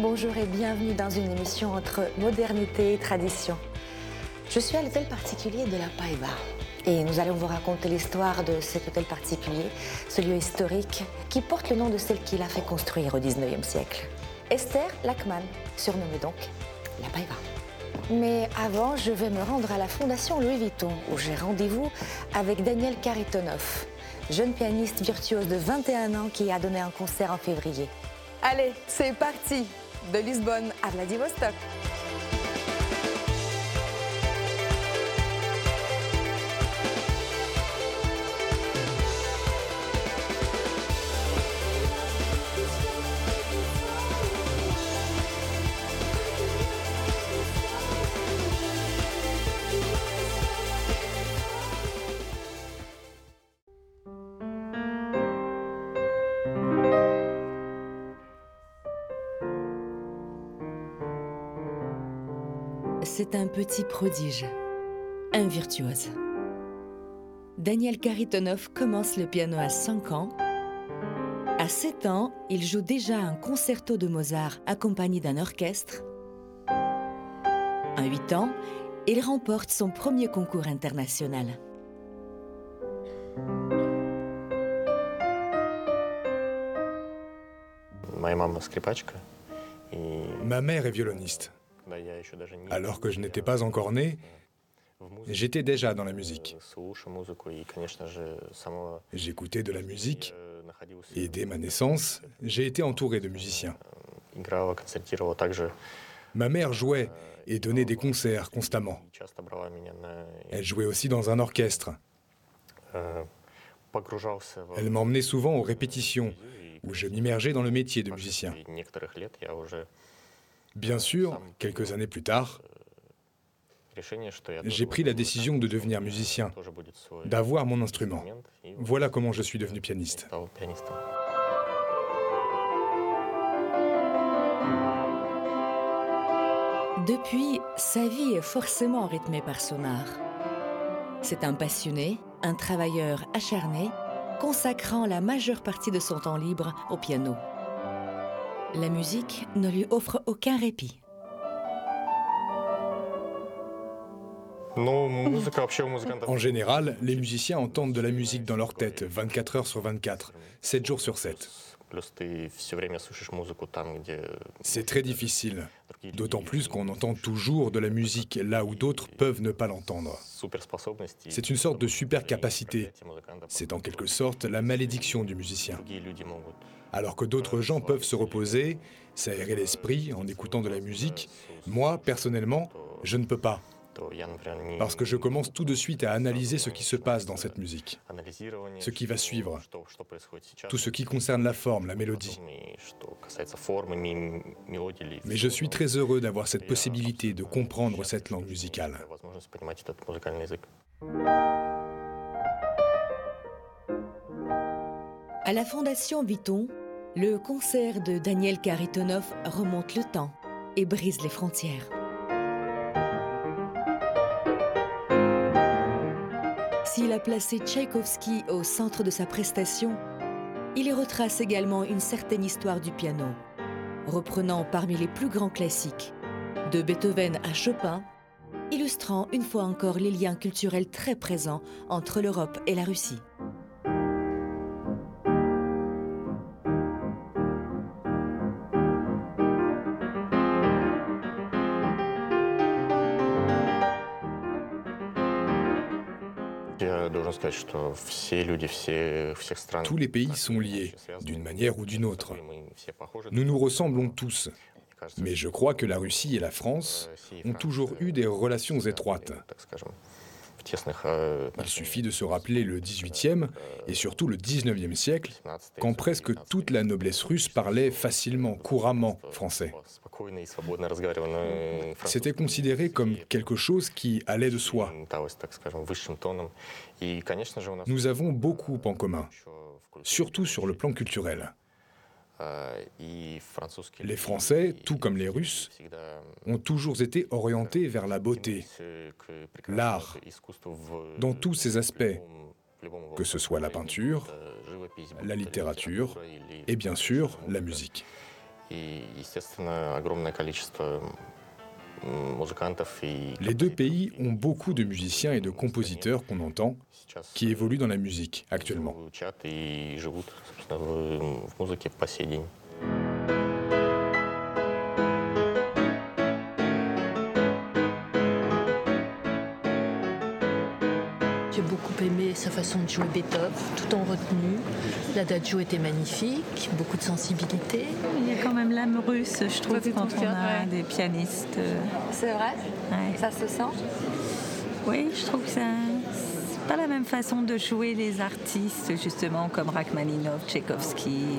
bonjour et bienvenue dans une émission entre modernité et tradition. Je suis à l'hôtel particulier de la Paiva et nous allons vous raconter l'histoire de cet hôtel particulier, ce lieu historique qui porte le nom de celle qui l'a fait construire au 19e siècle. Esther Lachman, surnommée donc la Paiva. Mais avant, je vais me rendre à la Fondation Louis Vuitton où j'ai rendez-vous avec Daniel Karitonov, jeune pianiste virtuose de 21 ans qui a donné un concert en février. Allez, c'est parti De Lisbonne à Vladivostok. C'est un petit prodige, un virtuose. Daniel Karitonov commence le piano à 5 ans. À 7 ans, il joue déjà un concerto de Mozart accompagné d'un orchestre. À 8 ans, il remporte son premier concours international. Ma mère est violoniste. Alors que je n'étais pas encore né, j'étais déjà dans la musique. J'écoutais de la musique et dès ma naissance, j'ai été entouré de musiciens. Ma mère jouait et donnait des concerts constamment. Elle jouait aussi dans un orchestre. Elle m'emmenait souvent aux répétitions où je m'immergeais dans le métier de musicien. Bien sûr, quelques années plus tard, j'ai pris la décision de devenir musicien, d'avoir mon instrument. Voilà comment je suis devenu pianiste. Depuis, sa vie est forcément rythmée par son art. C'est un passionné, un travailleur acharné, consacrant la majeure partie de son temps libre au piano. La musique ne lui offre aucun répit. En général, les musiciens entendent de la musique dans leur tête 24 heures sur 24, 7 jours sur 7. C'est très difficile, d'autant plus qu'on entend toujours de la musique là où d'autres peuvent ne pas l'entendre. C'est une sorte de super capacité. C'est en quelque sorte la malédiction du musicien. Alors que d'autres gens peuvent se reposer, s'aérer l'esprit en écoutant de la musique, moi, personnellement, je ne peux pas. Parce que je commence tout de suite à analyser ce qui se passe dans cette musique, ce qui va suivre, tout ce qui concerne la forme, la mélodie. Mais je suis très heureux d'avoir cette possibilité de comprendre cette langue musicale. À la Fondation Vuitton, le concert de Daniel Karitonov remonte le temps et brise les frontières. S'il a placé Tchaïkovski au centre de sa prestation, il y retrace également une certaine histoire du piano, reprenant parmi les plus grands classiques, de Beethoven à Chopin, illustrant une fois encore les liens culturels très présents entre l'Europe et la Russie. Tous les pays sont liés, d'une manière ou d'une autre. Nous nous ressemblons tous. Mais je crois que la Russie et la France ont toujours eu des relations étroites. Il suffit de se rappeler le 18e et surtout le 19e siècle, quand presque toute la noblesse russe parlait facilement, couramment français. C'était considéré comme quelque chose qui allait de soi. Nous avons beaucoup en commun, surtout sur le plan culturel. Les Français, tout comme les Russes, ont toujours été orientés vers la beauté, l'art, dans tous ses aspects, que ce soit la peinture, la littérature et bien sûr la musique. Les deux pays ont beaucoup de musiciens et de compositeurs qu'on entend, qui évoluent dans la musique actuellement. Façon de jouer Beethoven, tout en retenue. L'adagio était magnifique, beaucoup de sensibilité. Il y a quand même l'âme russe, je trouve, quand on a des pianistes. C'est vrai? Ça se sent? Oui, je trouve que c'est pas la même façon de jouer les artistes, justement, comme Rachmaninov, Tchaïkovski.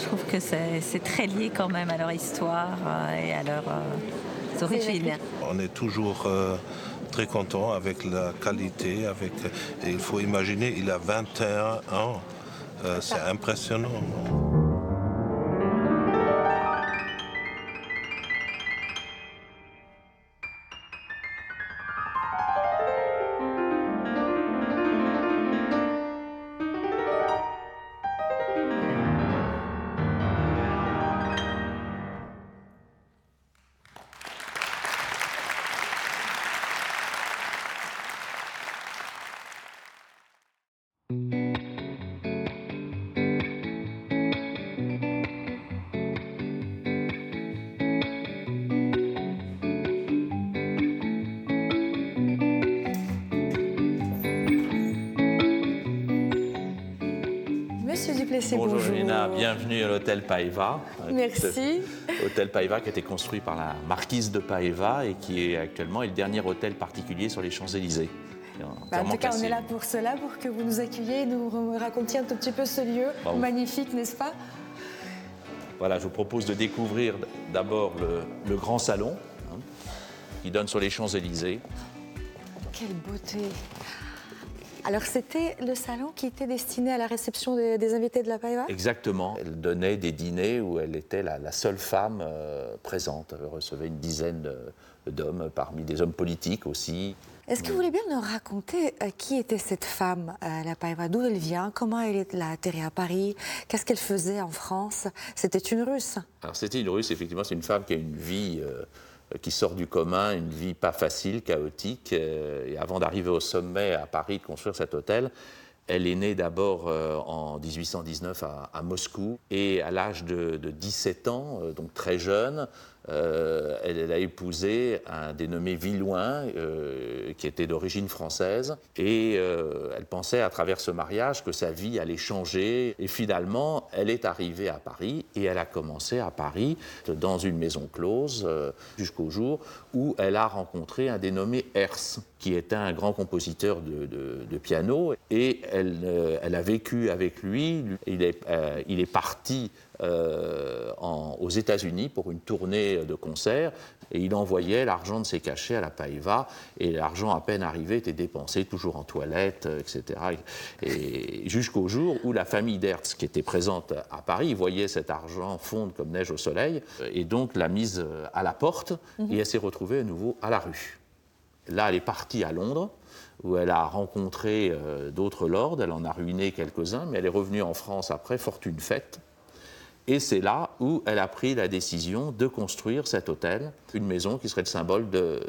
Je trouve que c'est très lié quand même à leur histoire euh, et à leur euh, origine. On est toujours euh, très content avec la qualité. Avec, il faut imaginer, il a 21 ans. Euh, c'est impressionnant. Bonjour, bienvenue à l'hôtel Paeva. Merci. Hôtel Paeva qui a été construit par la marquise de Paeva et qui est actuellement le dernier hôtel particulier sur les Champs-Élysées. Bah, en tout cas, on est là pour cela, pour que vous nous accueilliez et nous racontiez un tout petit peu ce lieu magnifique, n'est-ce pas? Voilà, je vous propose de découvrir d'abord le, grand salon hein, qui donne sur les Champs-Élysées. Quelle beauté alors c'était le salon qui était destiné à la réception des, invités de la Païva Exactement. Elle donnait des dîners où elle était la, seule femme euh, présente. Elle recevait une dizaine d'hommes, parmi des hommes politiques aussi. Est-ce que vous voulez bien nous raconter euh, qui était cette femme, euh, la Païva D'où elle vient? Comment elle est atterrie à Paris? Qu'est-ce qu'elle faisait en France? C'était une Russe Alors c'était une Russe, effectivement. C'est une femme qui a une vie euh, qui sort du commun, une vie pas facile, chaotique. Euh, et avant d'arriver au sommet à Paris, de construire cet hôtel, elle est née d'abord euh, en 1819 à, Moscou et à l'âge de, de, 17 ans, donc très jeune, euh, elle, a épousé un dénommé Villouin, euh, qui était d'origine française, et euh, elle pensait à travers ce mariage que sa vie allait changer. Et finalement, elle est arrivée à Paris, et elle a commencé à Paris dans une maison close jusqu'au jour où elle a rencontré un dénommé Hers, qui était un grand compositeur de, piano, et elle, a vécu avec lui. Il est parti euh, aux États-Unis pour une tournée de concert et il envoyait l'argent de ses cachets à la Païva et l'argent à peine arrivé était dépensé toujours en toilette, euh, etc. Et jusqu'au jour où la famille d'Hertz, qui était présente à Paris, voyait cet argent fondre comme neige au soleil et donc l'a mise à la porte mhm. et elle s'est retrouvée à nouveau à la rue. Là, elle est partie à Londres où elle a rencontré euh, d'autres lords, elle en a ruiné quelques-uns, mais elle est revenue en France après, fortune faite. Et c'est là où elle a pris la décision de construire cet hôtel, une maison qui serait le symbole de,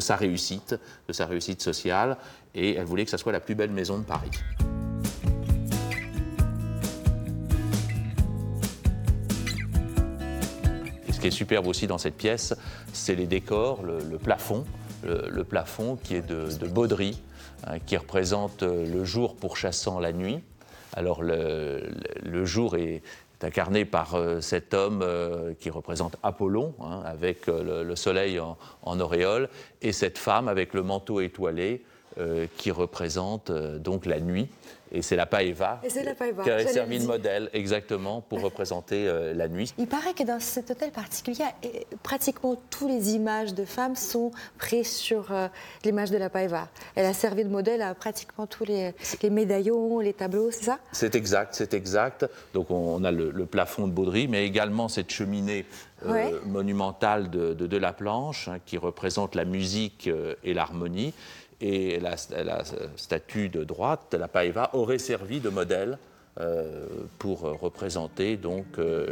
sa réussite, de sa réussite sociale, et elle voulait que ce soit la plus belle maison de Paris. Et ce qui est superbe aussi dans cette pièce, c'est les décors, le, plafond, le, plafond qui est de, de Baudry, hein, qui représente le jour pourchassant la nuit. Alors le jour est, incarné par euh, cet homme euh, qui représente Apollon, hein, avec euh, le, soleil en, auréole, et cette femme avec le manteau étoilé qui représente donc la nuit. Et c'est la Paeva, qui a servi de modèle exactement pour représenter euh, la nuit. Il paraît que dans cet hôtel particulier, pratiquement toutes les images de femmes sont prises sur euh, l'image de la Paeva. Elle a servi de modèle à pratiquement tous les, médaillons, les tableaux, c'est ça? C'est exact, c'est exact. Donc on, a le, plafond de Baudry, mais également cette cheminée euh, monumentale de, la planche hein, qui représente la musique et l'harmonie et la, statue de droite, la Paeva, aurait servi de modèle pour représenter donc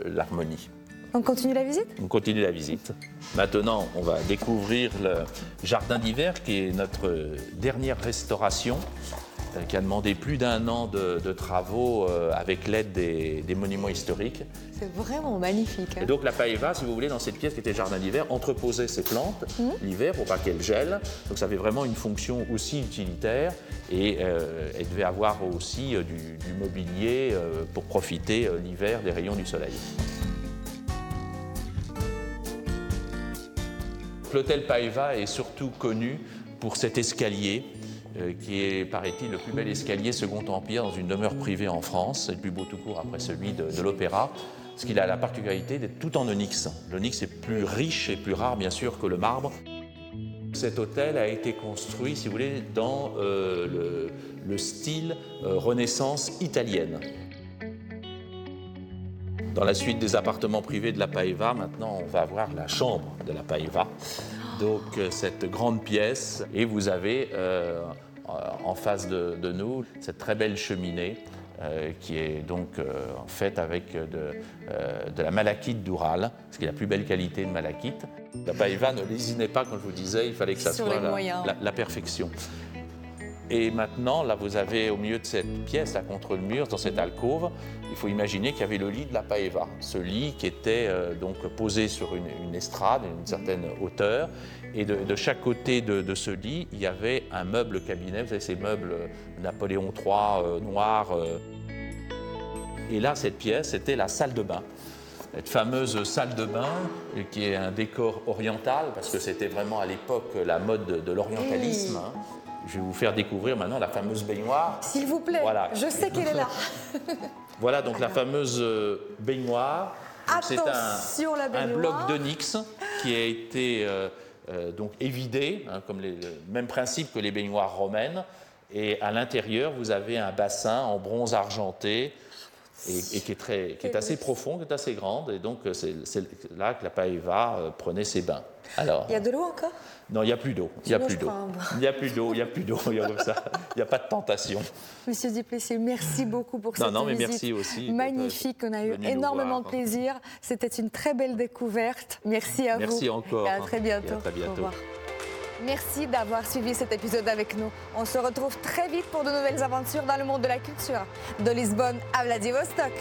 l'harmonie. On continue la visite? On continue la visite. Maintenant, on va découvrir le jardin d'hiver qui est notre dernière restauration euh, qui a demandé plus d'un an de, travaux euh, avec l'aide des, monuments historiques. C'est vraiment magnifique. Hein. Et donc la paeva, si vous voulez, dans cette pièce qui était jardin d'hiver, entreposait ses plantes mmh. l'hiver pour pas qu'elles gèlent. Donc ça avait vraiment une fonction aussi utilitaire et euh, elle devait avoir aussi du, du mobilier pour profiter l'hiver des rayons du soleil. L'hôtel Paeva est surtout connu pour cet escalier euh, qui est, paraît-il, le plus bel escalier Second Empire dans une demeure privée en France. C'est le plus beau tout court après celui de, l'Opéra, parce qu'il a la particularité d'être tout en onyx. L'onyx est plus riche et plus rare, bien sûr, que le marbre. Cet hôtel a été construit, si vous voulez, dans euh, le, style euh, Renaissance italienne. Dans la suite des appartements privés de la Paeva, maintenant on va voir la chambre de la Paeva. Donc euh, cette grande pièce et vous avez euh, en face de, nous cette très belle cheminée euh, qui est donc faite avec de, la malachite d'Oural, ce qui est la plus belle qualité de malachite. La Paeva ne lésinait pas, quand je vous disais, il fallait que ça soit la perfection. Et maintenant, là, vous avez au milieu de cette pièce, là, contre le mur, dans cette alcôve, il faut imaginer qu'il y avait le lit de la Paeva. Ce lit qui était euh, donc posé sur une, estrade, une certaine hauteur. Et de, chaque côté de, ce lit, il y avait un meuble cabinet. Vous savez, ces meubles Napoléon III euh, noirs. Euh. Et là, cette pièce, c'était la salle de bain cette fameuse salle de bain, qui est un décor oriental, parce que c'était vraiment à l'époque la mode de, l'orientalisme. Hein. Je vais vous faire découvrir maintenant la fameuse baignoire. S'il vous plaît, voilà. je sais qu'elle est là. voilà donc la fameuse euh, baignoire. C'est un, la un bloc d'onyx qui a été euh, euh, donc évidé, hein, comme le même principe que les baignoires romaines. Et à l'intérieur, vous avez un bassin en bronze argenté et, qui, est très, qui est assez profond, qui est assez grande. Et donc, c'est là que la Paeva prenait ses bains. Alors, il y a de l'eau encore? non, il n'y a plus d'eau. Il n'y a plus d'eau. Il n'y a plus d'eau. Il n'y a plus d'eau. Il n'y a pas de tentation. Monsieur Duplessis, merci beaucoup pour cette non, mais merci aussi magnifique. On a eu énormément de plaisir. C'était une très belle découverte. Merci à vous. Merci encore. Et à très bientôt. à très bientôt. Au revoir. Merci d'avoir suivi cet épisode avec nous. On se retrouve très vite pour de nouvelles aventures dans le monde de la culture. De Lisbonne à Vladivostok.